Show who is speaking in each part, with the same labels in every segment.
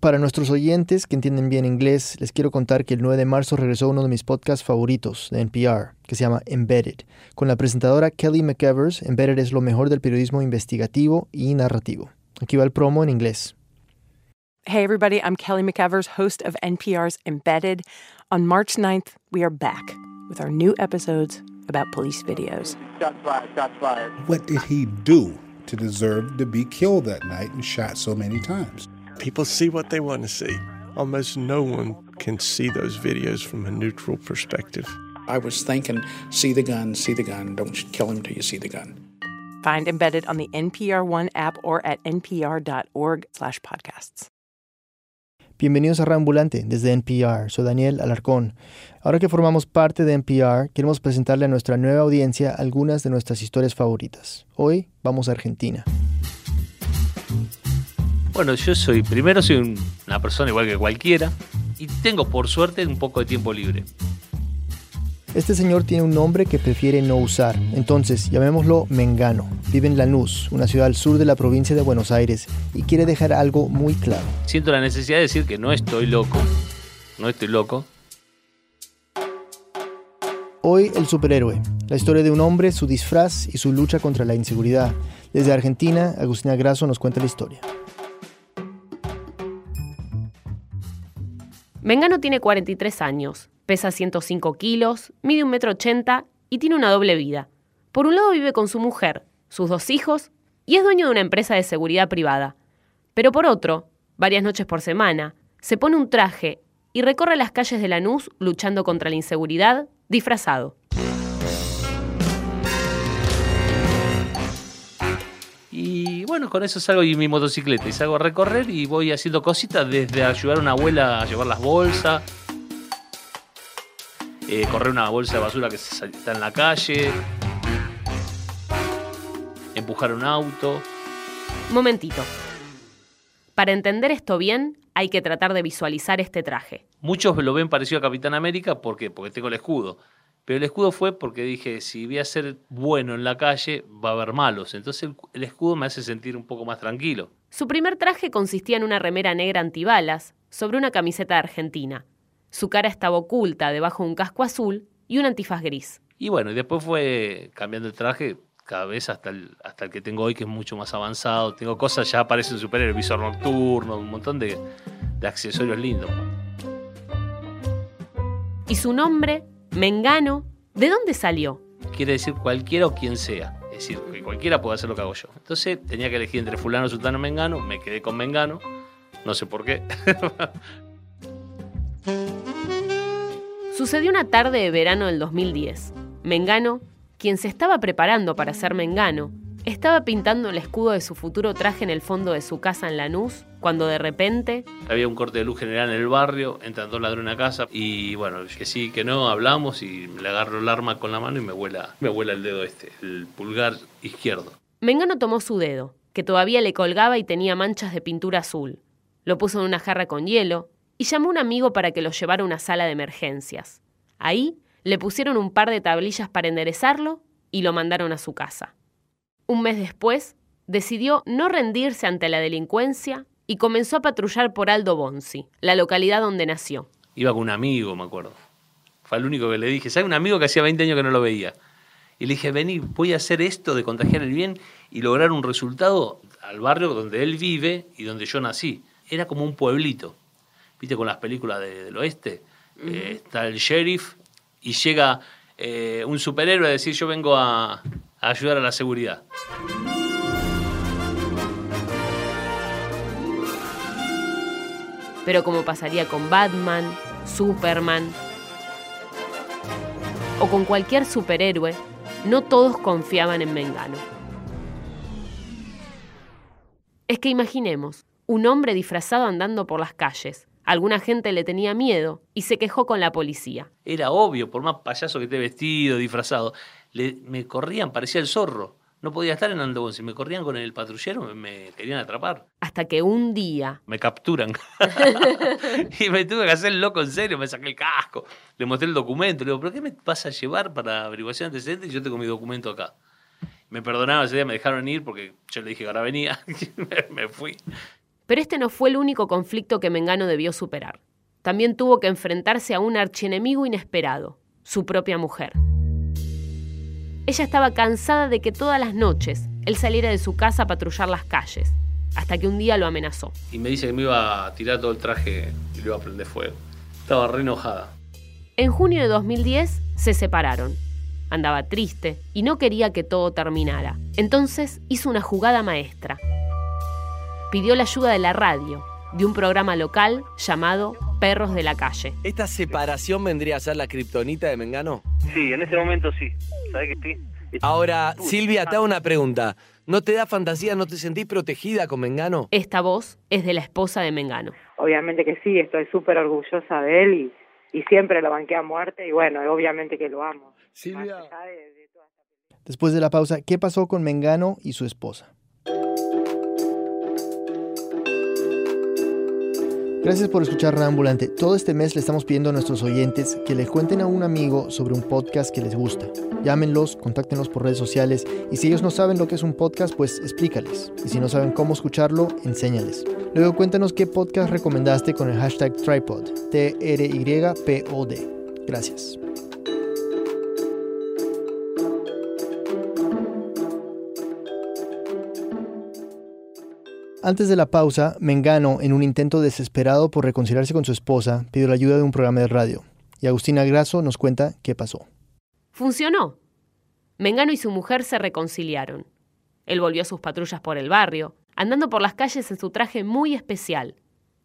Speaker 1: Para nuestros oyentes que entienden bien inglés, les quiero contar que el 9 de marzo regresó uno de mis podcasts favoritos de NPR, que se llama Embedded. Con la presentadora Kelly McEvers, Embedded es lo mejor del periodismo investigativo y narrativo. Aquí va el promo en inglés.
Speaker 2: Hey, everybody, I'm Kelly McEvers, host of NPR's Embedded. On March 9th, we are back with our new episodes about police videos.
Speaker 3: Shots fired, shots fired.
Speaker 4: What did he do to deserve to be killed that night and shot so many times?
Speaker 5: People see what they want to see. Almost no one can see those videos from a neutral perspective.
Speaker 6: I was thinking, see the gun, see the gun, don't kill him till you see the gun.
Speaker 2: Find Embedded on the NPR One app or at npr.org slash podcasts.
Speaker 1: Bienvenidos a Rambulante desde NPR. Soy Daniel Alarcón. Ahora que formamos parte de NPR, queremos presentarle a nuestra nueva audiencia algunas de nuestras historias favoritas. Hoy vamos a Argentina.
Speaker 7: Bueno, yo soy, primero soy un- una persona igual que cualquiera y tengo por suerte un poco de tiempo libre.
Speaker 1: Este señor tiene un nombre que prefiere no usar, entonces llamémoslo Mengano. Vive en Lanús, una ciudad al sur de la provincia de Buenos Aires, y quiere dejar algo muy claro.
Speaker 7: Siento la necesidad de decir que no estoy loco, no estoy loco.
Speaker 1: Hoy el superhéroe, la historia de un hombre, su disfraz y su lucha contra la inseguridad. Desde Argentina, Agustina Grasso nos cuenta la historia.
Speaker 8: Mengano tiene 43 años, pesa 105 kilos, mide 1,80 m y tiene una doble vida. Por un lado vive con su mujer, sus dos hijos y es dueño de una empresa de seguridad privada. Pero por otro, varias noches por semana, se pone un traje y recorre las calles de Lanús luchando contra la inseguridad, disfrazado.
Speaker 7: Y bueno, con eso salgo y mi motocicleta y salgo a recorrer y voy haciendo cositas desde ayudar a una abuela a llevar las bolsas, eh, correr una bolsa de basura que está en la calle, empujar un auto.
Speaker 8: Momentito. Para entender esto bien, hay que tratar de visualizar este traje.
Speaker 7: Muchos lo ven parecido a Capitán América ¿por qué? porque tengo el escudo. Pero el escudo fue porque dije, si voy a ser bueno en la calle, va a haber malos. Entonces el, el escudo me hace sentir un poco más tranquilo.
Speaker 8: Su primer traje consistía en una remera negra antibalas sobre una camiseta argentina. Su cara estaba oculta debajo de un casco azul y un antifaz gris.
Speaker 7: Y bueno, y después fue cambiando el traje cada vez hasta el, hasta el que tengo hoy, que es mucho más avanzado. Tengo cosas, ya parecen superhéroe, visor nocturno, un montón de, de accesorios lindos.
Speaker 8: Y su nombre, Mengano, ¿de dónde salió?
Speaker 7: Quiere decir cualquiera o quien sea. Es decir, que cualquiera puede hacer lo que hago yo. Entonces tenía que elegir entre fulano, sultano, mengano. Me quedé con mengano. No sé por qué.
Speaker 8: Sucedió una tarde de verano del 2010. Mengano, quien se estaba preparando para ser Mengano, estaba pintando el escudo de su futuro traje en el fondo de su casa en Lanús, cuando de repente
Speaker 7: Había un corte de luz general en el barrio, entran dos ladrones a casa y bueno, que sí, que no, hablamos y le agarro el arma con la mano y me vuela, me vuela el dedo este, el pulgar izquierdo.
Speaker 8: Mengano tomó su dedo, que todavía le colgaba y tenía manchas de pintura azul. Lo puso en una jarra con hielo y llamó a un amigo para que lo llevara a una sala de emergencias. Ahí le pusieron un par de tablillas para enderezarlo y lo mandaron a su casa. Un mes después, decidió no rendirse ante la delincuencia y comenzó a patrullar por Aldo Bonzi, la localidad donde nació.
Speaker 7: Iba con un amigo, me acuerdo. Fue el único que le dije, ¿sabes? Un amigo que hacía 20 años que no lo veía. Y le dije, vení, voy a hacer esto de contagiar el bien y lograr un resultado al barrio donde él vive y donde yo nací. Era como un pueblito. ¿Viste con las películas de- del oeste? Eh, está el sheriff y llega eh, un superhéroe a decir, yo vengo a, a ayudar a la seguridad.
Speaker 8: Pero como pasaría con Batman, Superman o con cualquier superhéroe, no todos confiaban en Mengano. Es que imaginemos, un hombre disfrazado andando por las calles. Alguna gente le tenía miedo y se quejó con la policía.
Speaker 7: Era obvio, por más payaso que esté vestido, disfrazado, le- me corrían, parecía el zorro. No podía estar en Andobón. Si me corrían con el patrullero, me, me querían atrapar.
Speaker 8: Hasta que un día,
Speaker 7: Me capturan. y me tuve que hacer loco en serio. Me saqué el casco. Le mostré el documento. Le digo, ¿pero qué me vas a llevar para averiguación de antecedentes? Y yo tengo mi documento acá. Me perdonaron ese día, me dejaron ir porque yo le dije que ahora venía. me, me fui.
Speaker 8: Pero este no fue el único conflicto que Mengano debió superar. También tuvo que enfrentarse a un archienemigo inesperado, su propia mujer. Ella estaba cansada de que todas las noches él saliera de su casa a patrullar las calles, hasta que un día lo amenazó.
Speaker 7: Y me dice que me iba a tirar todo el traje y lo iba a prender fuego. Estaba re enojada.
Speaker 8: En junio de 2010 se separaron. Andaba triste y no quería que todo terminara. Entonces hizo una jugada maestra. Pidió la ayuda de la radio, de un programa local llamado Perros de la Calle.
Speaker 3: ¿Esta separación vendría a ser la kriptonita de Mengano?
Speaker 9: Sí, en este momento sí. ¿Sabes que sí?
Speaker 3: Ahora, Silvia, te hago una pregunta. ¿No te da fantasía, no te sentís protegida con Mengano?
Speaker 8: Esta voz es de la esposa de Mengano.
Speaker 10: Obviamente que sí, estoy súper orgullosa de él y, y siempre lo banqué a muerte y bueno, obviamente que lo amo.
Speaker 4: Silvia.
Speaker 1: Después de la pausa, ¿qué pasó con Mengano y su esposa? Gracias por escuchar Rambulante. Todo este mes le estamos pidiendo a nuestros oyentes que le cuenten a un amigo sobre un podcast que les gusta. Llámenlos, contáctenlos por redes sociales y si ellos no saben lo que es un podcast, pues explícales. Y si no saben cómo escucharlo, enséñales. Luego cuéntanos qué podcast recomendaste con el hashtag Tripod, T-R-Y-P-O-D. Gracias. Antes de la pausa, Mengano, en un intento desesperado por reconciliarse con su esposa, pidió la ayuda de un programa de radio. Y Agustina Grasso nos cuenta qué pasó.
Speaker 8: Funcionó. Mengano y su mujer se reconciliaron. Él volvió a sus patrullas por el barrio, andando por las calles en su traje muy especial.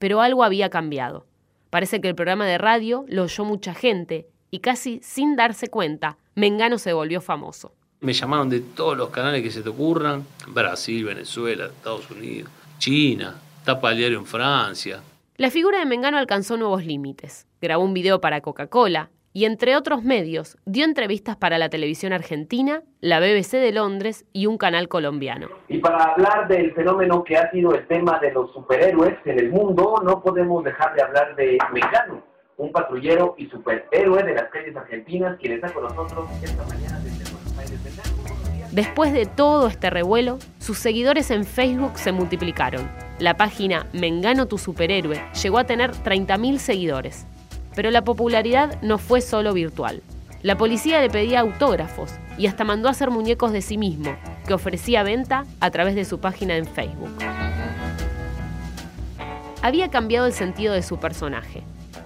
Speaker 8: Pero algo había cambiado. Parece que el programa de radio lo oyó mucha gente y casi sin darse cuenta, Mengano se volvió famoso.
Speaker 7: Me llamaron de todos los canales que se te ocurran. Brasil, Venezuela, Estados Unidos, China, tapa el diario en Francia.
Speaker 8: La figura de Mengano alcanzó nuevos límites. Grabó un video para Coca-Cola y, entre otros medios, dio entrevistas para la televisión argentina, la BBC de Londres y un canal colombiano.
Speaker 11: Y para hablar del fenómeno que ha sido el tema de los superhéroes en el mundo, no podemos dejar de hablar de Mengano, un patrullero y superhéroe de las calles argentinas, quien está con nosotros esta mañana desde Buenos Aires.
Speaker 8: Después de todo este revuelo, sus seguidores en Facebook se multiplicaron. La página Mengano tu superhéroe llegó a tener 30.000 seguidores. Pero la popularidad no fue solo virtual. La policía le pedía autógrafos y hasta mandó a hacer muñecos de sí mismo, que ofrecía venta a través de su página en Facebook. Había cambiado el sentido de su personaje.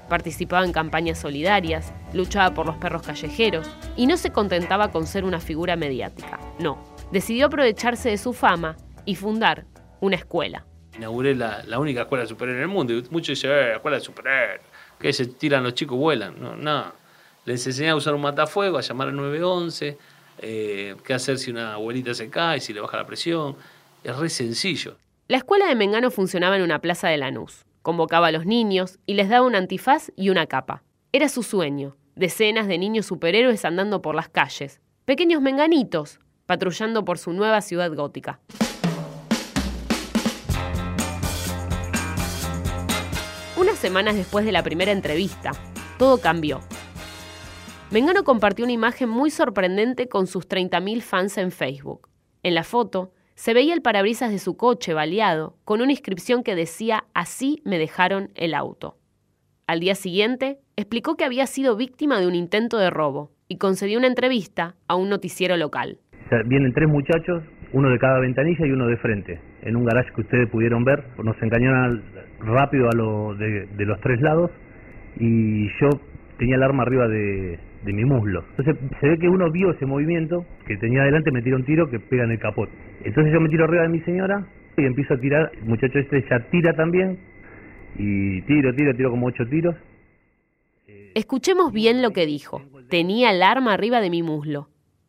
Speaker 8: Participaba en campañas solidarias, luchaba por los perros callejeros y no se contentaba con ser una figura mediática. No, decidió aprovecharse de su fama y fundar una escuela.
Speaker 7: Inauguré la, la única escuela superhéroes en el mundo. Y muchos dicen, eh, escuela superhéroes. Que se tiran los chicos, vuelan. No, nada. Les enseñé a usar un matafuego, a llamar al 911, eh, qué hacer si una abuelita se cae, si le baja la presión. Es re sencillo.
Speaker 8: La escuela de Mengano funcionaba en una plaza de Lanús. Convocaba a los niños y les daba un antifaz y una capa. Era su sueño. Decenas de niños superhéroes andando por las calles. Pequeños menganitos, patrullando por su nueva ciudad gótica. Unas semanas después de la primera entrevista, todo cambió. Mengano compartió una imagen muy sorprendente con sus 30.000 fans en Facebook. En la foto se veía el parabrisas de su coche baleado con una inscripción que decía Así me dejaron el auto. Al día siguiente, explicó que había sido víctima de un intento de robo y concedió una entrevista a un noticiero local.
Speaker 12: Vienen tres muchachos, uno de cada ventanilla y uno de frente, en un garage que ustedes pudieron ver. Nos engañaron rápido a lo de, los tres lados y yo tenía el arma arriba de, mi muslo. Entonces se ve que uno vio ese movimiento, que tenía adelante, me tira un tiro que pega en el capot. Entonces yo me tiro arriba de mi señora y empiezo a tirar, muchacho este ya tira también, y tiro, tiro, tiro como ocho tiros.
Speaker 8: Escuchemos bien lo que dijo. Tenía el arma arriba de mi muslo.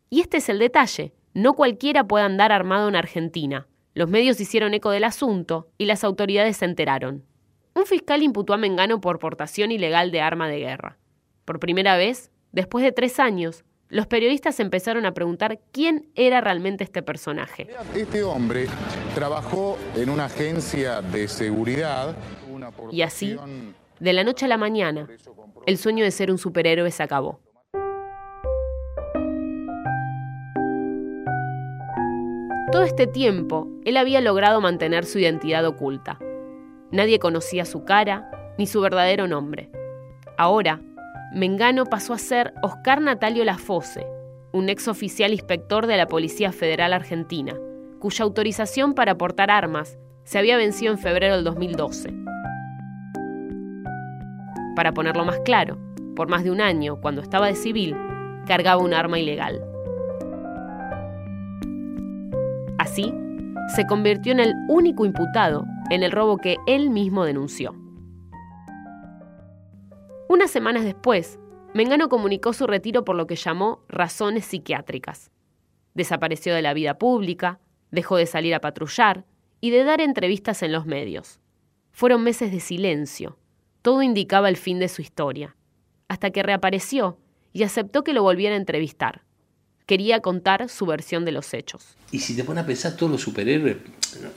Speaker 8: Y este es el detalle. No cualquiera puede andar armado en Argentina. Los medios hicieron eco del asunto y las autoridades se enteraron. Un fiscal imputó a Mengano por portación ilegal de arma de guerra. Por primera vez, después de tres años, los periodistas empezaron a preguntar quién era realmente este personaje.
Speaker 13: Este hombre trabajó en una agencia de seguridad.
Speaker 8: Y así, de la noche a la mañana, el sueño de ser un superhéroe se acabó. Todo este tiempo, él había logrado mantener su identidad oculta. Nadie conocía su cara ni su verdadero nombre. Ahora, Mengano pasó a ser Oscar Natalio Lafose, un ex oficial inspector de la Policía Federal Argentina, cuya autorización para portar armas se había vencido en febrero del 2012. Para ponerlo más claro, por más de un año, cuando estaba de civil, cargaba un arma ilegal. Así, se convirtió en el único imputado en el robo que él mismo denunció. Unas semanas después, Mengano comunicó su retiro por lo que llamó razones psiquiátricas. Desapareció de la vida pública, dejó de salir a patrullar y de dar entrevistas en los medios. Fueron meses de silencio. Todo indicaba el fin de su historia. Hasta que reapareció y aceptó que lo volviera a entrevistar. Quería contar su versión de los hechos.
Speaker 7: Y si te pones a pensar, todos los superhéroes,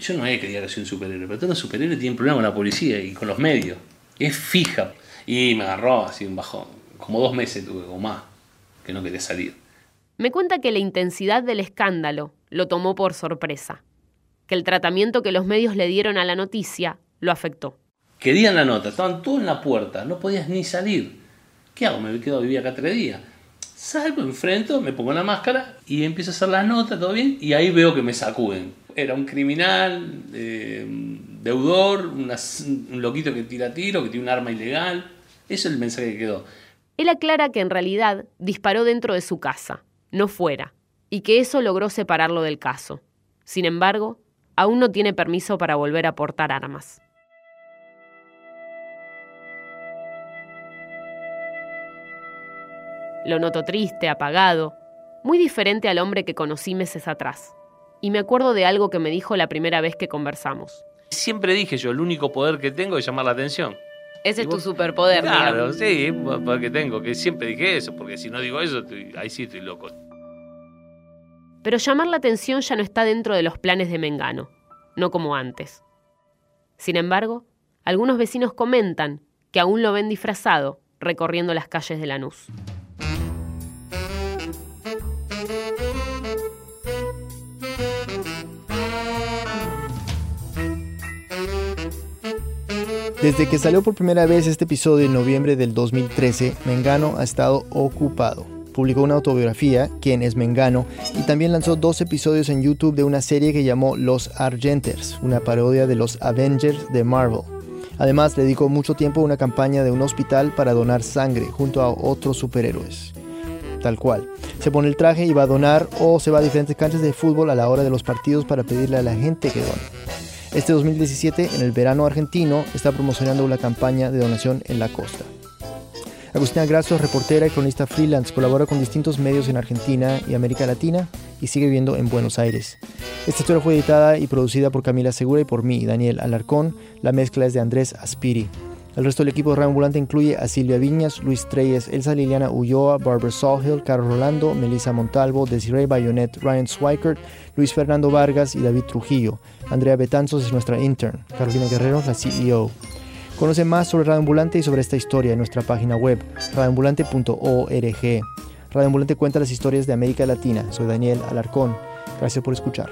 Speaker 7: yo no es que diga que soy un superhéroe, pero todos los superhéroes tienen problemas con la policía y con los medios. Es fija. Y me agarró así un bajón. Como dos meses tuve, o más, que no quería salir.
Speaker 8: Me cuenta que la intensidad del escándalo lo tomó por sorpresa, que el tratamiento que los medios le dieron a la noticia lo afectó.
Speaker 7: Querían la nota, estaban todos en la puerta, no podías ni salir. ¿Qué hago? Me quedo a vivir acá tres días. Salgo, enfrento, me pongo la máscara y empiezo a hacer las notas, todo bien, y ahí veo que me sacuden. Era un criminal, eh, deudor, un loquito que tira tiro, que tiene un arma ilegal. Eso es el mensaje que quedó.
Speaker 8: Él aclara que en realidad disparó dentro de su casa, no fuera, y que eso logró separarlo del caso. Sin embargo, aún no tiene permiso para volver a portar armas. Lo noto triste, apagado, muy diferente al hombre que conocí meses atrás. Y me acuerdo de algo que me dijo la primera vez que conversamos.
Speaker 7: Siempre dije yo, el único poder que tengo es llamar la atención.
Speaker 8: Ese es tu superpoder,
Speaker 7: Claro, sí, porque tengo, que siempre dije eso, porque si no digo eso, ahí sí estoy loco.
Speaker 8: Pero llamar la atención ya no está dentro de los planes de Mengano, no como antes. Sin embargo, algunos vecinos comentan que aún lo ven disfrazado recorriendo las calles de Lanús.
Speaker 1: Desde que salió por primera vez este episodio en noviembre del 2013, Mengano ha estado ocupado. Publicó una autobiografía, Quién es Mengano, y también lanzó dos episodios en YouTube de una serie que llamó Los Argenters, una parodia de los Avengers de Marvel. Además, dedicó mucho tiempo a una campaña de un hospital para donar sangre junto a otros superhéroes. Tal cual. Se pone el traje y va a donar o se va a diferentes canchas de fútbol a la hora de los partidos para pedirle a la gente que done. Este 2017, en el verano argentino, está promocionando una campaña de donación en la costa. Agustina Grasso, reportera y cronista freelance, colabora con distintos medios en Argentina y América Latina y sigue viviendo en Buenos Aires. Esta historia fue editada y producida por Camila Segura y por mí, Daniel Alarcón. La mezcla es de Andrés Aspiri. El resto del equipo de Radio Ambulante incluye a Silvia Viñas, Luis Treyes, Elsa Liliana Ulloa, Barbara Sawhill, Carlos Rolando, Melissa Montalvo, Desiree Bayonet, Ryan Swikert, Luis Fernando Vargas y David Trujillo. Andrea Betanzos es nuestra intern. Carolina Guerrero, la CEO. Conoce más sobre Radio Ambulante y sobre esta historia en nuestra página web, radioambulante.org. Radio Ambulante cuenta las historias de América Latina. Soy Daniel Alarcón. Gracias por escuchar.